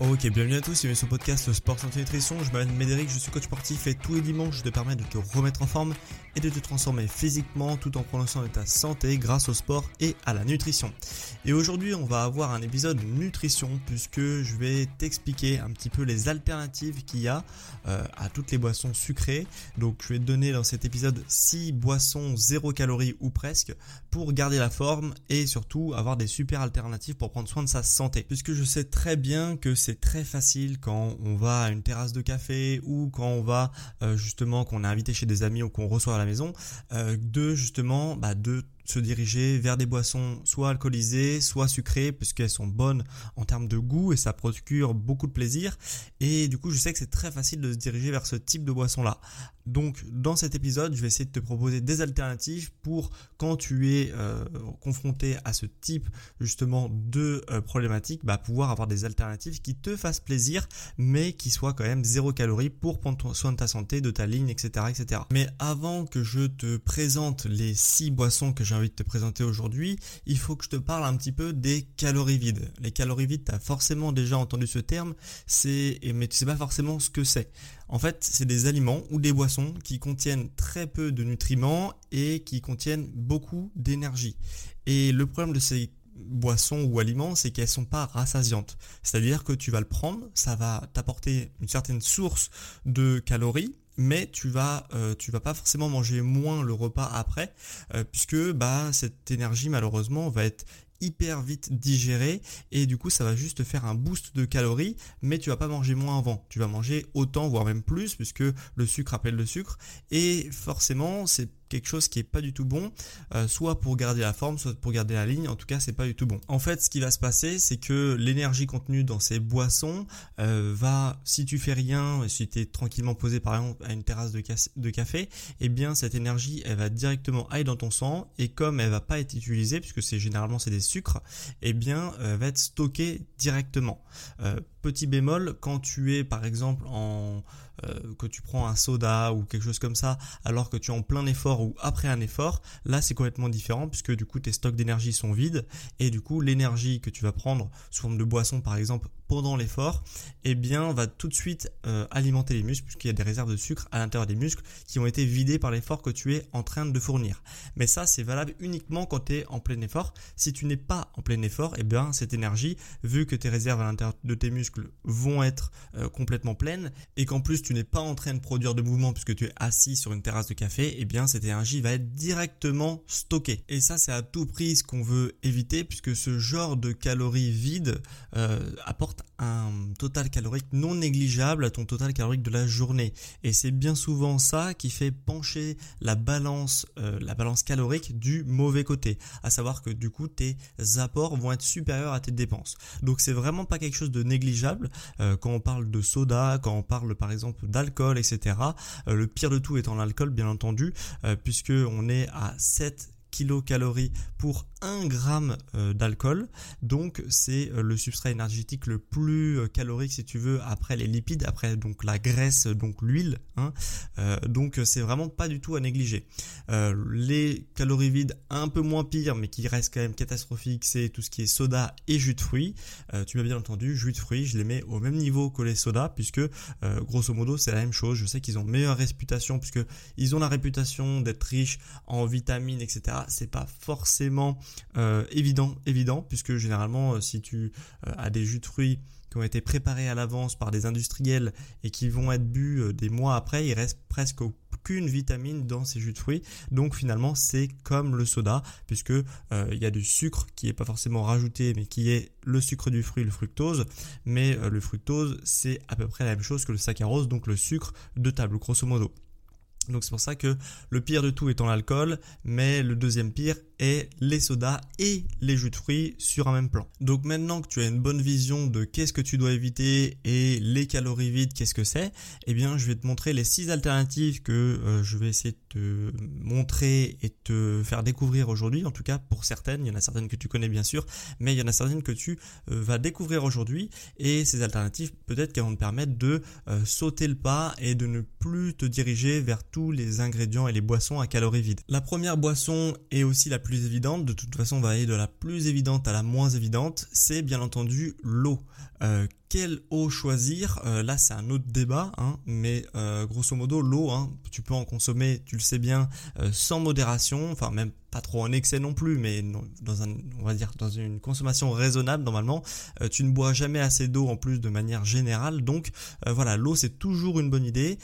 Ok, bienvenue à tous, bienvenue sur le podcast Sport Santé Nutrition. Je m'appelle Médéric, je suis coach sportif et tous les dimanches je te permets de te remettre en forme et de te transformer physiquement tout en soin de ta santé grâce au sport et à la nutrition. Et aujourd'hui on va avoir un épisode nutrition puisque je vais t'expliquer un petit peu les alternatives qu'il y a euh, à toutes les boissons sucrées. Donc je vais te donner dans cet épisode 6 boissons 0 calories ou presque pour garder la forme et surtout avoir des super alternatives pour prendre soin de sa santé. Puisque je sais très bien que c'est très facile quand on va à une terrasse de café ou quand on va euh, justement qu'on est invité chez des amis ou qu'on reçoit à la maison euh, de justement bah, de se diriger vers des boissons soit alcoolisées, soit sucrées, puisqu'elles sont bonnes en termes de goût et ça procure beaucoup de plaisir. Et du coup, je sais que c'est très facile de se diriger vers ce type de boisson-là. Donc, dans cet épisode, je vais essayer de te proposer des alternatives pour quand tu es euh, confronté à ce type justement de euh, problématique, bah, pouvoir avoir des alternatives qui te fassent plaisir, mais qui soient quand même zéro calorie pour prendre soin de ta santé, de ta ligne, etc., etc. Mais avant que je te présente les six boissons que j'ai envie de te présenter aujourd'hui, il faut que je te parle un petit peu des calories vides. Les calories vides, tu as forcément déjà entendu ce terme, c'est mais tu sais pas forcément ce que c'est. En fait, c'est des aliments ou des boissons qui contiennent très peu de nutriments et qui contiennent beaucoup d'énergie. Et le problème de ces boissons ou aliments, c'est qu'elles sont pas rassasiantes. C'est-à-dire que tu vas le prendre, ça va t'apporter une certaine source de calories, mais tu vas euh, vas pas forcément manger moins le repas après euh, puisque bah cette énergie malheureusement va être hyper vite digérée et du coup ça va juste faire un boost de calories mais tu vas pas manger moins avant. Tu vas manger autant voire même plus puisque le sucre appelle le sucre. Et forcément c'est quelque chose qui est pas du tout bon, euh, soit pour garder la forme, soit pour garder la ligne. En tout cas, c'est pas du tout bon. En fait, ce qui va se passer, c'est que l'énergie contenue dans ces boissons euh, va, si tu fais rien, si tu es tranquillement posé par exemple à une terrasse de, café, eh bien cette énergie, elle va directement aller dans ton sang et comme elle va pas être utilisée, puisque c'est généralement c'est des sucres, eh bien elle va être stockée directement. Euh, petit bémol, quand tu es par exemple en euh, que tu prends un soda ou quelque chose comme ça alors que tu es en plein effort ou après un effort, là c'est complètement différent puisque du coup tes stocks d'énergie sont vides et du coup l'énergie que tu vas prendre sous forme de boisson par exemple pendant l'effort, eh bien va tout de suite euh, alimenter les muscles puisqu'il y a des réserves de sucre à l'intérieur des muscles qui ont été vidées par l'effort que tu es en train de fournir. Mais ça c'est valable uniquement quand tu es en plein effort. Si tu n'es pas en plein effort, eh bien cette énergie, vu que tes réserves à l'intérieur de tes muscles vont être euh, complètement pleines et qu'en plus tu n'es pas en train de produire de mouvement puisque tu es assis sur une terrasse de café, eh bien cette énergie va être directement stockée. Et ça c'est à tout prix ce qu'on veut éviter puisque ce genre de calories vides euh, apporte un total calorique non négligeable à ton total calorique de la journée. Et c'est bien souvent ça qui fait pencher la balance, euh, la balance calorique du mauvais côté. À savoir que du coup tes apports vont être supérieurs à tes dépenses. Donc c'est vraiment pas quelque chose de négligeable euh, quand on parle de soda, quand on parle par exemple d'alcool, etc. Euh, le pire de tout étant l'alcool bien entendu, puisque on est à 7 kilocalories pour 1 gramme euh, d'alcool. Donc c'est euh, le substrat énergétique le plus euh, calorique si tu veux après les lipides, après donc la graisse, donc l'huile. Hein. donc c'est vraiment pas du tout à négliger. les calories vides un peu moins pires mais qui restent quand même catastrophiques, c'est tout ce qui est soda et jus de fruits. tu m'as bien entendu, jus de fruits, je les mets au même niveau que les sodas puisque grosso modo c'est la même chose. Je sais qu'ils ont meilleure réputation puisque ils ont la réputation d'être riches en vitamines, etc. C'est pas forcément euh, évident, évident, puisque généralement, euh, si tu euh, as des jus de fruits qui ont été préparés à l'avance par des industriels et qui vont être bu des mois après, il reste presque aucune vitamine dans ces jus de fruits. Donc finalement, c'est comme le soda, puisque il y a du sucre qui est pas forcément rajouté, mais qui est le sucre du fruit, le fructose. Mais le fructose, c'est à peu près la même chose que le saccharose, donc le sucre de table, grosso modo. Donc c'est pour ça que le pire de tout étant l'alcool, mais le deuxième pire est les sodas et les jus de fruits sur un même plan. Donc maintenant que tu as une bonne vision de qu'est-ce que tu dois éviter et les calories vides, qu'est-ce que c'est, eh bien je vais te montrer les six alternatives que euh, je vais essayer de te montrer et te faire découvrir aujourd'hui. En tout cas pour certaines, il y en a certaines que tu connais bien sûr, mais il y en a certaines que tu euh, vas découvrir aujourd'hui et ces alternatives peut-être qu'elles vont te permettre de euh, sauter le pas et de ne plus te diriger vers tous les ingrédients et les boissons à calories vides. La première boisson est aussi la plus évidente, de toute façon on va aller de la plus évidente à la moins évidente, c'est bien entendu l'eau. Euh, quelle eau choisir? Euh, Là, c'est un autre débat, hein, mais euh, grosso modo, l'eau, hein, tu peux en consommer, tu le sais bien, sans modération, enfin même pas trop en excès non plus, mais dans on va dire dans une consommation raisonnable normalement. tu ne bois jamais assez d'eau en plus de manière générale, donc voilà, l'eau c'est toujours une bonne idée.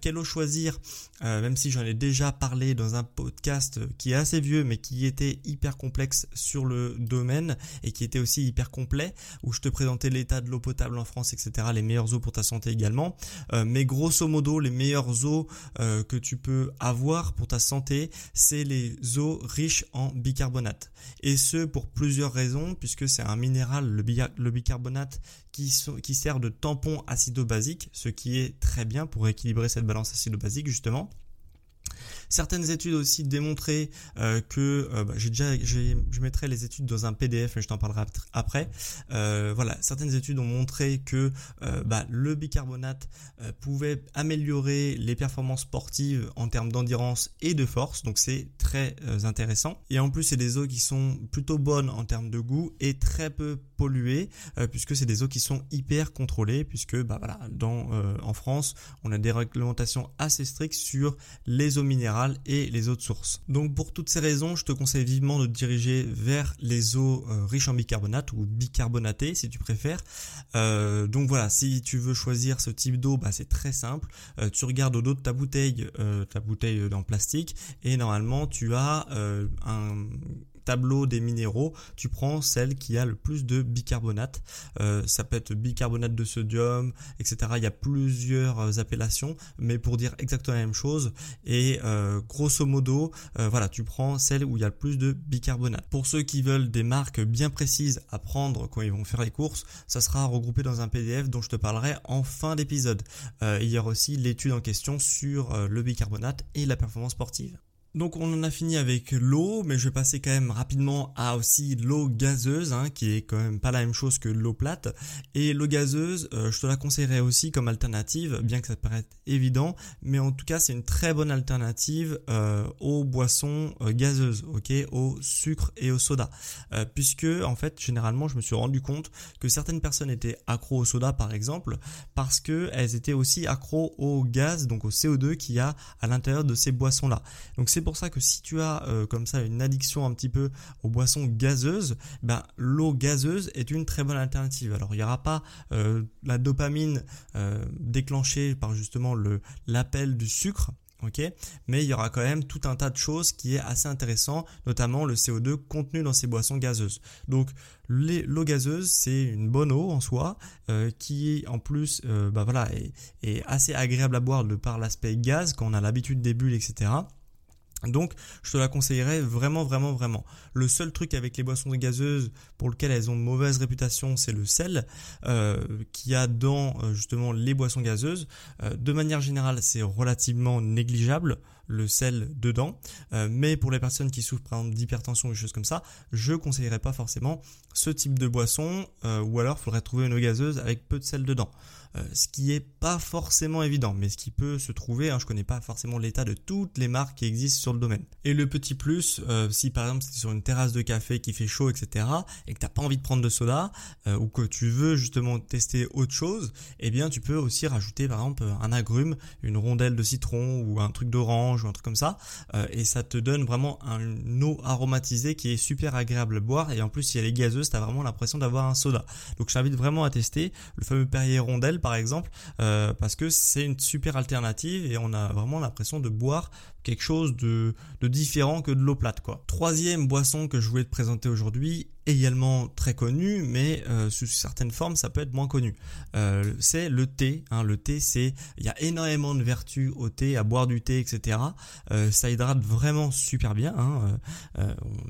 quelle eau choisir? Même si j'en ai déjà parlé dans un podcast qui est assez vieux, mais qui était hyper complexe sur le domaine et qui était aussi hyper complet, où je te présentais l'état de l'eau potable en France, etc., les meilleures eaux pour ta santé également. Euh, mais grosso modo, les meilleures eaux euh, que tu peux avoir pour ta santé, c'est les eaux riches en bicarbonate. Et ce pour plusieurs raisons, puisque c'est un minéral, le, bicarbonate, qui, qui sert de tampon acido-basique, ce qui est très bien pour équilibrer cette balance acido-basique justement. Certaines études aussi démontré euh, que euh, bah, j'ai déjà, je mettrai les études dans un PDF, mais je t'en parlerai après. Euh, voilà, certaines études ont montré que bah, le bicarbonate pouvait améliorer les performances sportives en termes d'endurance et de force, donc c'est très intéressant. Et en plus, c'est des eaux qui sont plutôt bonnes en termes de goût et très peu polluées, puisque c'est des eaux qui sont hyper contrôlées, puisque bah en France, on a des réglementations assez strictes sur les eaux minérales et les autres sources. Donc pour toutes ces raisons, je te conseille vivement de te diriger vers les eaux euh, riches en bicarbonate ou bicarbonatées si tu préfères. Euh, donc voilà, si tu veux choisir ce type d'eau, bah, c'est très simple. Euh, tu regardes au dos de ta bouteille, ta bouteille en plastique, et normalement tu as un tableau des minéraux, tu prends celle qui a le plus de bicarbonate. Euh, ça peut être bicarbonate de sodium, etc. Il y a plusieurs euh, appellations, mais pour dire exactement la même chose. Et euh, grosso modo, voilà, tu prends celle où il y a le plus de bicarbonate. Pour ceux qui veulent des marques bien précises à prendre quand ils vont faire les courses, ça sera regroupé dans un PDF dont je te parlerai en fin d'épisode. il y aura aussi l'étude en question sur le bicarbonate et la performance sportive. Donc on en a fini avec l'eau, mais je vais passer quand même rapidement à aussi l'eau gazeuse, hein, qui est quand même pas la même chose que l'eau plate. Et l'eau gazeuse, euh, je te la conseillerais aussi comme alternative, bien que ça paraisse évident, mais en tout cas c'est une très bonne alternative euh, aux boissons euh, gazeuses, ok, au sucre et au soda, puisque en fait généralement je me suis rendu compte que certaines personnes étaient accro au soda par exemple, parce que elles étaient aussi accro au gaz, donc au CO2 qu'il y a à l'intérieur de ces boissons là. Pour ça que si tu as euh, comme ça une addiction un petit peu aux boissons gazeuses, ben, l'eau gazeuse est une très bonne alternative. Alors il n'y aura pas euh, la dopamine euh, déclenchée par justement le l'appel du sucre. ok? Mais il y aura quand même tout un tas de choses qui est assez intéressant, notamment le CO2 contenu dans ces boissons gazeuses. Donc l'eau gazeuse, c'est une bonne eau en soi, qui en plus bah voilà, est, est, assez agréable à boire de par l'aspect gaz, quand on a l'habitude des bulles, etc. Donc, je te la conseillerais vraiment, vraiment, vraiment. Le seul truc avec les boissons gazeuses pour lequel elles ont mauvaise réputation, c'est le sel euh, qu'il y a dans euh, justement les boissons gazeuses. Euh, de manière générale, c'est relativement négligeable. Le sel dedans. mais pour les personnes qui souffrent par exemple d'hypertension ou choses comme ça, je conseillerais pas forcément ce type de boisson, ou alors il faudrait trouver une eau gazeuse avec peu de sel dedans. Euh, ce qui est pas forcément évident, mais ce qui peut se trouver. Hein, je connais pas forcément l'état de toutes les marques qui existent sur le domaine. Et le petit plus, euh, si par exemple c'est sur une terrasse de café qui fait chaud, etc., et que t'as pas envie de prendre de soda, euh, ou que tu veux justement tester autre chose, eh bien tu peux aussi rajouter par exemple un agrume, une rondelle de citron ou un truc d'orange ou un truc comme ça, et ça te donne vraiment une eau aromatisée qui est super agréable à boire. Et en plus si elle est gazeuse, t'as vraiment l'impression d'avoir un soda. Donc je t'invite vraiment à tester le fameux Perrier rondelle par exemple, euh, parce que c'est une super alternative et on a vraiment l'impression de boire quelque chose de, de différent que de l'eau plate quoi. Troisième boisson que je voulais te présenter aujourd'hui également très connu, mais euh, sous certaines formes ça peut être moins connu. Euh, c'est le thé. Hein. Le thé, c'est il y a énormément de vertus au thé, à boire du thé, etc. Euh, ça hydrate vraiment super bien. Hein.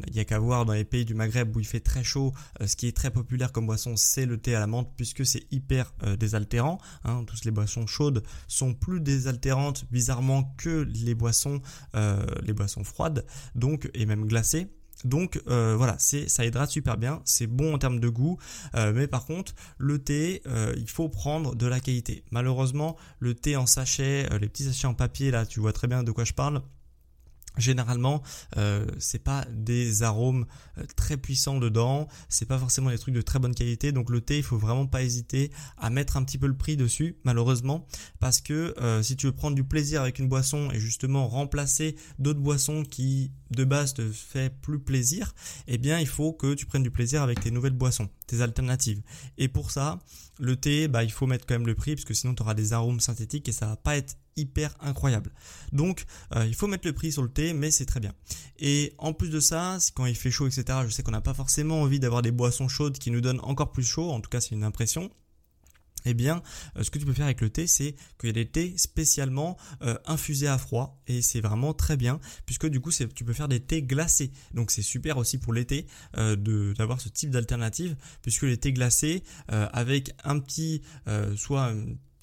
Il y a qu'à voir dans les pays du Maghreb où il fait très chaud, ce qui est très populaire comme boisson, c'est le thé à la menthe puisque c'est hyper désaltérant. Hein. Toutes les boissons chaudes sont plus désaltérantes bizarrement que les boissons les boissons froides, donc et même glacées. Donc euh, voilà, ça hydrate super bien, c'est bon en termes de goût, euh, mais par contre le thé, euh, il faut prendre de la qualité. Malheureusement, le thé en sachet, les petits sachets en papier là, tu vois très bien de quoi je parle Généralement, euh, c'est pas des arômes euh, très puissants dedans, c'est pas forcément des trucs de très bonne qualité. Donc le thé, il faut vraiment pas hésiter à mettre un petit peu le prix dessus, malheureusement, parce que euh, si tu veux prendre du plaisir avec une boisson et justement remplacer d'autres boissons qui de base te fait plus plaisir, eh bien il faut que tu prennes du plaisir avec tes nouvelles boissons, tes alternatives. Et pour ça, le thé, bah il faut mettre quand même le prix parce que sinon tu auras des arômes synthétiques et ça va pas être hyper incroyable. Donc euh, il faut mettre le prix sur le thé, mais c'est très bien. Et en plus de ça, quand il fait chaud, etc., je sais qu'on n'a pas forcément envie d'avoir des boissons chaudes qui nous donnent encore plus chaud, en tout cas c'est une impression eh bien, euh, ce que tu peux faire avec le thé, c'est qu'il y a des thés spécialement euh, infusés à froid et c'est vraiment très bien puisque du coup, tu peux faire des thés glacés. Donc c'est super aussi pour l'été d'avoir ce type d'alternative puisque les thés glacés avec un petit, soit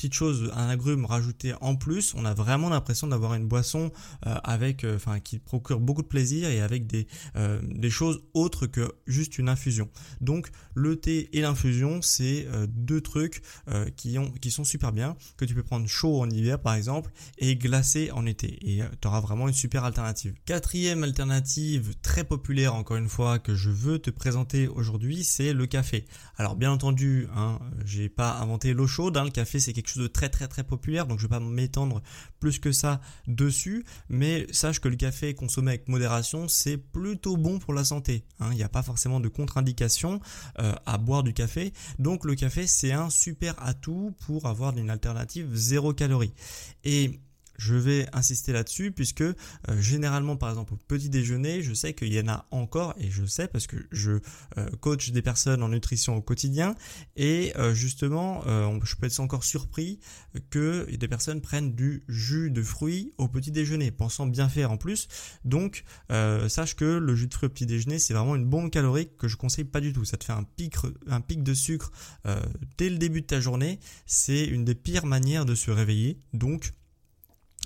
petite chose, un agrume rajouté en plus, on a vraiment l'impression d'avoir une boisson euh, avec, euh, enfin, qui procure beaucoup de plaisir et avec des euh, des choses autres que juste une infusion. Donc le thé et l'infusion, c'est deux trucs qui ont qui sont super bien que tu peux prendre chaud en hiver par exemple et glacé en été et tu auras vraiment une super alternative. Quatrième alternative très populaire encore une fois que je veux te présenter aujourd'hui, c'est le café. Alors bien entendu, hein, j'ai pas inventé l'eau chaude, hein, le café c'est quelque de très très très populaire, donc je vais pas m'étendre plus que ça dessus, mais sache que le café consommé avec modération, c'est plutôt bon pour la santé. Hein. Il n'y a pas forcément de contre-indication euh, à boire du café, donc le café c'est un super atout pour avoir une alternative zéro calorie. Et je vais insister là-dessus puisque euh, généralement par exemple au petit déjeuner, je sais qu'il y en a encore et je sais parce que je euh, coach des personnes en nutrition au quotidien et euh, justement je peux être encore surpris que des personnes prennent du jus de fruits au petit déjeuner, pensant bien faire en plus. Donc sache que le jus de fruits au petit déjeuner c'est vraiment une bombe calorique que je conseille pas du tout. Ça te fait un pic, un pic de sucre dès le début de ta journée. C'est une des pires manières de se réveiller. Donc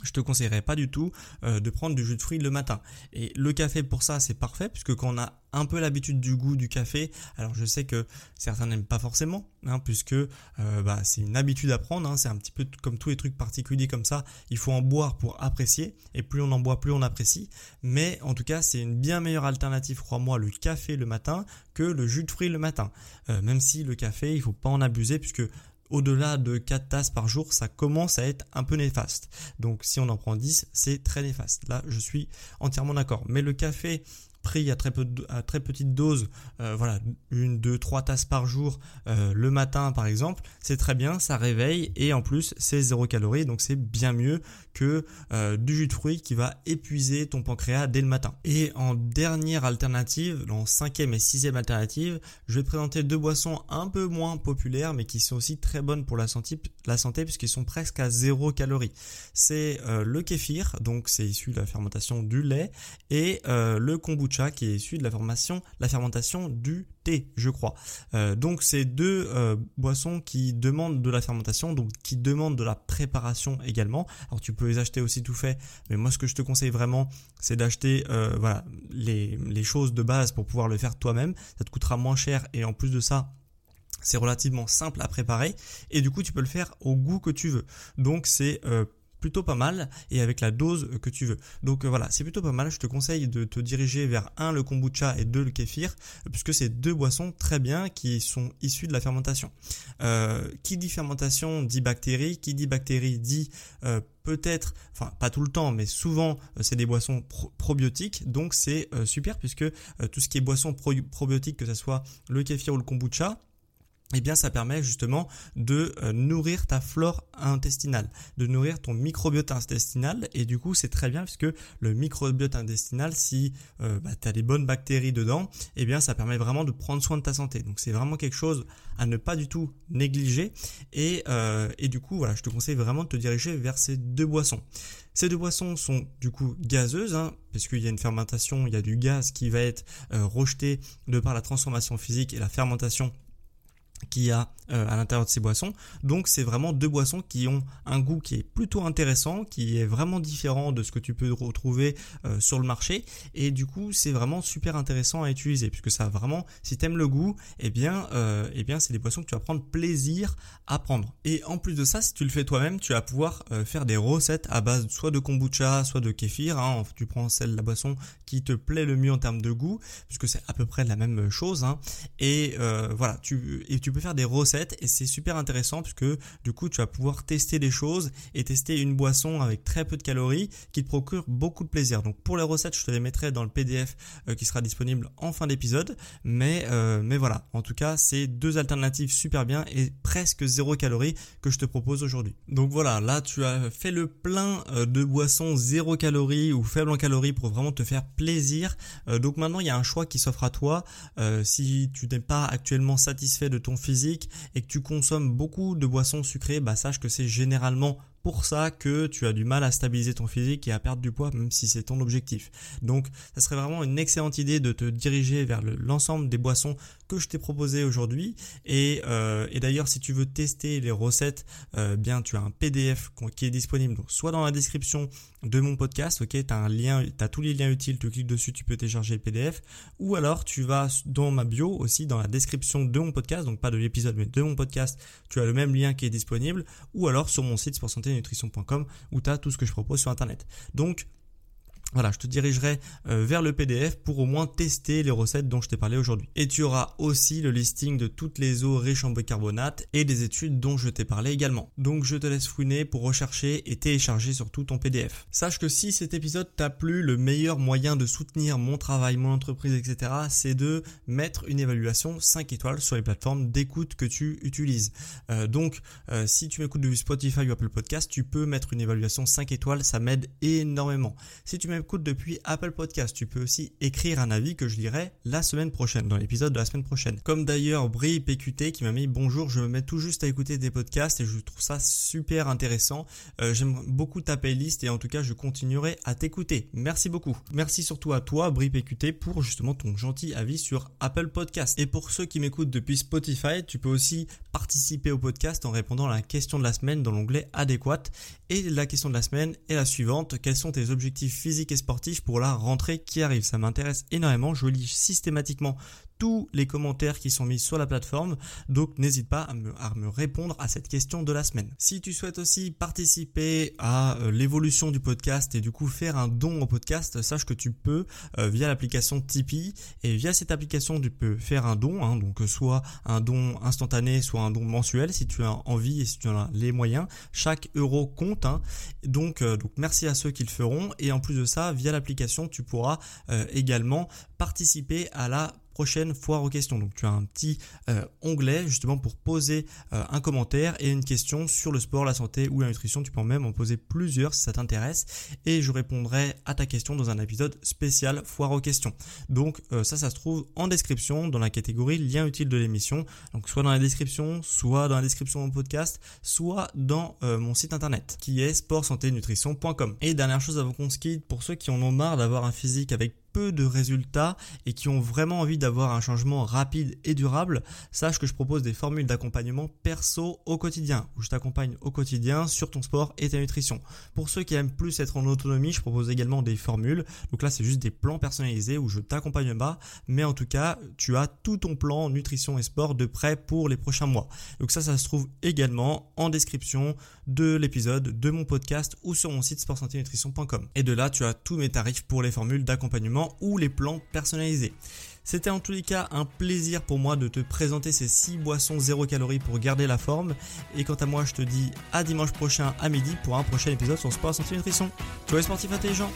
je te conseillerais pas du tout euh, de prendre du jus de fruits le matin. Et le café pour ça c'est parfait puisque quand on a un peu l'habitude du goût du café, alors je sais que certains n'aiment pas forcément, hein, puisque euh, bah, c'est une habitude à prendre, hein, c'est un petit peu comme tous les trucs particuliers comme ça, il faut en boire pour apprécier, et plus on en boit, plus on apprécie, mais en tout cas c'est une bien meilleure alternative, crois-moi, le café le matin que le jus de fruits le matin, euh, même si le café il faut pas en abuser puisque au-delà de 4 tasses par jour, ça commence à être un peu néfaste. Donc si on en prend 10, c'est très néfaste. Là, je suis entièrement d'accord. Mais le café pris à très, peu à très petite dose, euh, voilà, une, deux, trois tasses par jour euh, le matin par exemple, c'est très bien, ça réveille et en plus c'est zéro calorie, donc c'est bien mieux que euh, du jus de fruits qui va épuiser ton pancréas dès le matin. Et en dernière alternative, en cinquième et sixième alternative, je vais présenter deux boissons un peu moins populaires mais qui sont aussi très bonnes pour la santé, la santé puisqu'ils sont presque à zéro calorie. C'est le kéfir, donc c'est issu de la fermentation du lait, et le kombucha qui est issu de la formation, la fermentation du thé, je crois. Euh, donc c'est deux euh, boissons qui demandent de la fermentation, donc qui demandent de la préparation également. Alors tu peux les acheter aussi tout fait, mais moi ce que je te conseille vraiment, c'est d'acheter euh, voilà les, les choses de base pour pouvoir le faire toi-même. Ça te coûtera moins cher et en plus de ça, c'est relativement simple à préparer et du coup tu peux le faire au goût que tu veux. Donc c'est plutôt pas mal et avec la dose que tu veux. Donc euh, voilà, c'est plutôt pas mal. Je te conseille de te diriger vers un le kombucha et deux le kéfir puisque c'est deux boissons très bien qui sont issues de la fermentation. Euh, qui dit fermentation dit bactéries, qui dit bactéries dit euh, peut-être, enfin pas tout le temps, mais souvent c'est des boissons probiotiques, donc c'est super puisque tout ce qui est boisson probiotique, que ce soit le kéfir ou le kombucha, eh bien ça permet justement de euh, nourrir ta flore intestinale, de nourrir ton microbiote intestinal et du coup c'est très bien puisque le microbiote intestinal si euh, bah, tu as des bonnes bactéries dedans, eh bien ça permet vraiment de prendre soin de ta santé. Donc c'est vraiment quelque chose à ne pas du tout négliger et, euh, du coup voilà je te conseille vraiment de te diriger vers ces deux boissons. Ces deux boissons sont du coup gazeuses, hein, y a une fermentation, il y a du gaz qui va être rejeté de par la transformation physique et la fermentation qui a euh, à l'intérieur de ces boissons. Donc c'est vraiment deux boissons qui ont un goût qui est plutôt intéressant, qui est vraiment différent de ce que tu peux retrouver euh, sur le marché. Et du coup c'est vraiment super intéressant à utiliser puisque ça vraiment, si t'aimes le goût, eh bien, euh, eh bien c'est des boissons que tu vas prendre plaisir à prendre. Et en plus de ça, si tu le fais toi-même, tu vas pouvoir faire des recettes à base soit de kombucha, soit de kéfir. Hein. Tu prends celle la boisson qui te plaît le mieux en termes de goût, puisque c'est à peu près la même chose. Hein. Et voilà, tu peux faire des recettes et c'est super intéressant puisque du coup tu vas pouvoir tester des choses et tester une boisson avec très peu de calories qui te procure beaucoup de plaisir. Donc pour les recettes, je te les mettrai dans le PDF euh, qui sera disponible en fin d'épisode. Mais euh, mais voilà, en tout cas c'est deux alternatives super bien et presque zéro calories que je te propose aujourd'hui. Donc voilà, là tu as fait le plein euh, de boissons zéro calories ou faible en calories pour vraiment te faire plaisir. donc maintenant il y a un choix qui s'offre à toi. si tu n'es pas actuellement satisfait de ton physique et que tu consommes beaucoup de boissons sucrées, bah sache que c'est généralement pour ça que tu as du mal à stabiliser ton physique et à perdre du poids, même si c'est ton objectif. Donc, ça serait vraiment une excellente idée de te diriger vers l'ensemble des boissons que je t'ai proposées aujourd'hui. Et, euh, et d'ailleurs, si tu veux tester les recettes, euh, bien, tu as un PDF qui est disponible, donc soit dans la description de mon podcast, ok, tu as tous les liens utiles, tu cliques dessus, tu peux télécharger le PDF, ou alors tu vas dans ma bio aussi, dans la description de mon podcast, donc pas de l'épisode, mais de mon podcast, tu as le même lien qui est disponible, ou alors sur mon site Sport Santé nutrition.com où tu as tout ce que je propose sur Internet. Donc, voilà, je te dirigerai euh, vers le PDF pour au moins tester les recettes dont je t'ai parlé aujourd'hui. Et tu auras aussi le listing de toutes les eaux riches en bicarbonate et des études dont je t'ai parlé également. Donc je te laisse fouiner pour rechercher et télécharger surtout ton PDF. Sache que si cet épisode t'a plu, le meilleur moyen de soutenir mon travail, mon entreprise, etc., c'est de mettre une évaluation 5 étoiles sur les plateformes d'écoute que tu utilises. Euh, donc euh, si tu m'écoutes depuis Spotify ou Apple Podcast, tu peux mettre une évaluation 5 étoiles, ça m'aide énormément. M'écoutes depuis Apple Podcast. Tu peux aussi écrire un avis que je lirai la semaine prochaine, dans l'épisode de la semaine prochaine. Comme d'ailleurs Brie PQT qui m'a mis bonjour, je me mets tout juste à écouter des podcasts et je trouve ça super intéressant. Euh, j'aime beaucoup ta playlist et en tout cas je continuerai à t'écouter. Merci beaucoup. Merci surtout à toi Brie PQT pour justement ton gentil avis sur Apple Podcast. Et pour ceux qui m'écoutent depuis Spotify, tu peux aussi participer au podcast en répondant à la question de la semaine dans l'onglet adéquate. Et la question de la semaine est la suivante. Quels sont tes objectifs physiques et sportifs pour la rentrée qui arrive Ça m'intéresse énormément. Je lis systématiquement tous les commentaires qui sont mis sur la plateforme. Donc n'hésite pas à me, répondre à cette question de la semaine. Si tu souhaites aussi participer à euh, l'évolution du podcast et du coup faire un don au podcast, sache que tu peux euh, via l'application Tipeee et via cette application tu peux faire un don, hein, donc soit un don instantané, soit un don mensuel si tu as envie et si tu en as les moyens. Chaque euro compte. Hein. Donc, euh, donc merci à ceux qui le feront et en plus de ça, via l'application tu pourras également participer à la prochaine foire aux questions. Donc tu as un petit euh, onglet justement pour poser euh, un commentaire et une question sur le sport, la santé ou la nutrition. Tu peux même en poser plusieurs si ça t'intéresse et je répondrai à ta question dans un épisode spécial foire aux questions. Donc euh, ça, ça se trouve en description dans la catégorie lien utile de l'émission. Donc soit dans la description, soit dans la description de mon podcast, soit dans mon site internet qui est sportsanténutrition.com. Et dernière chose avant qu'on se quitte, pour ceux qui en ont marre d'avoir un physique avec peu de résultats et qui ont vraiment envie d'avoir un changement rapide et durable, sache que je propose des formules d'accompagnement perso au quotidien, où je t'accompagne au quotidien sur ton sport et ta nutrition. Pour ceux qui aiment plus être en autonomie, je propose également des formules. Donc là, c'est juste des plans personnalisés où je t'accompagne pas, mais en tout cas, tu as tout ton plan nutrition et sport de prêt pour les prochains mois. Donc ça, ça se trouve également en description de l'épisode, de mon podcast ou sur mon site sportsanténutrition.com. Et de là, tu as tous mes tarifs pour les formules d'accompagnement ou les plans personnalisés. C'était en tous les cas un plaisir pour moi de te présenter ces 6 boissons 0 calories pour garder la forme. Et quant à moi, je te dis à dimanche prochain à midi pour un prochain épisode sur Sport Santé Nutrition. Tu es sportif intelligent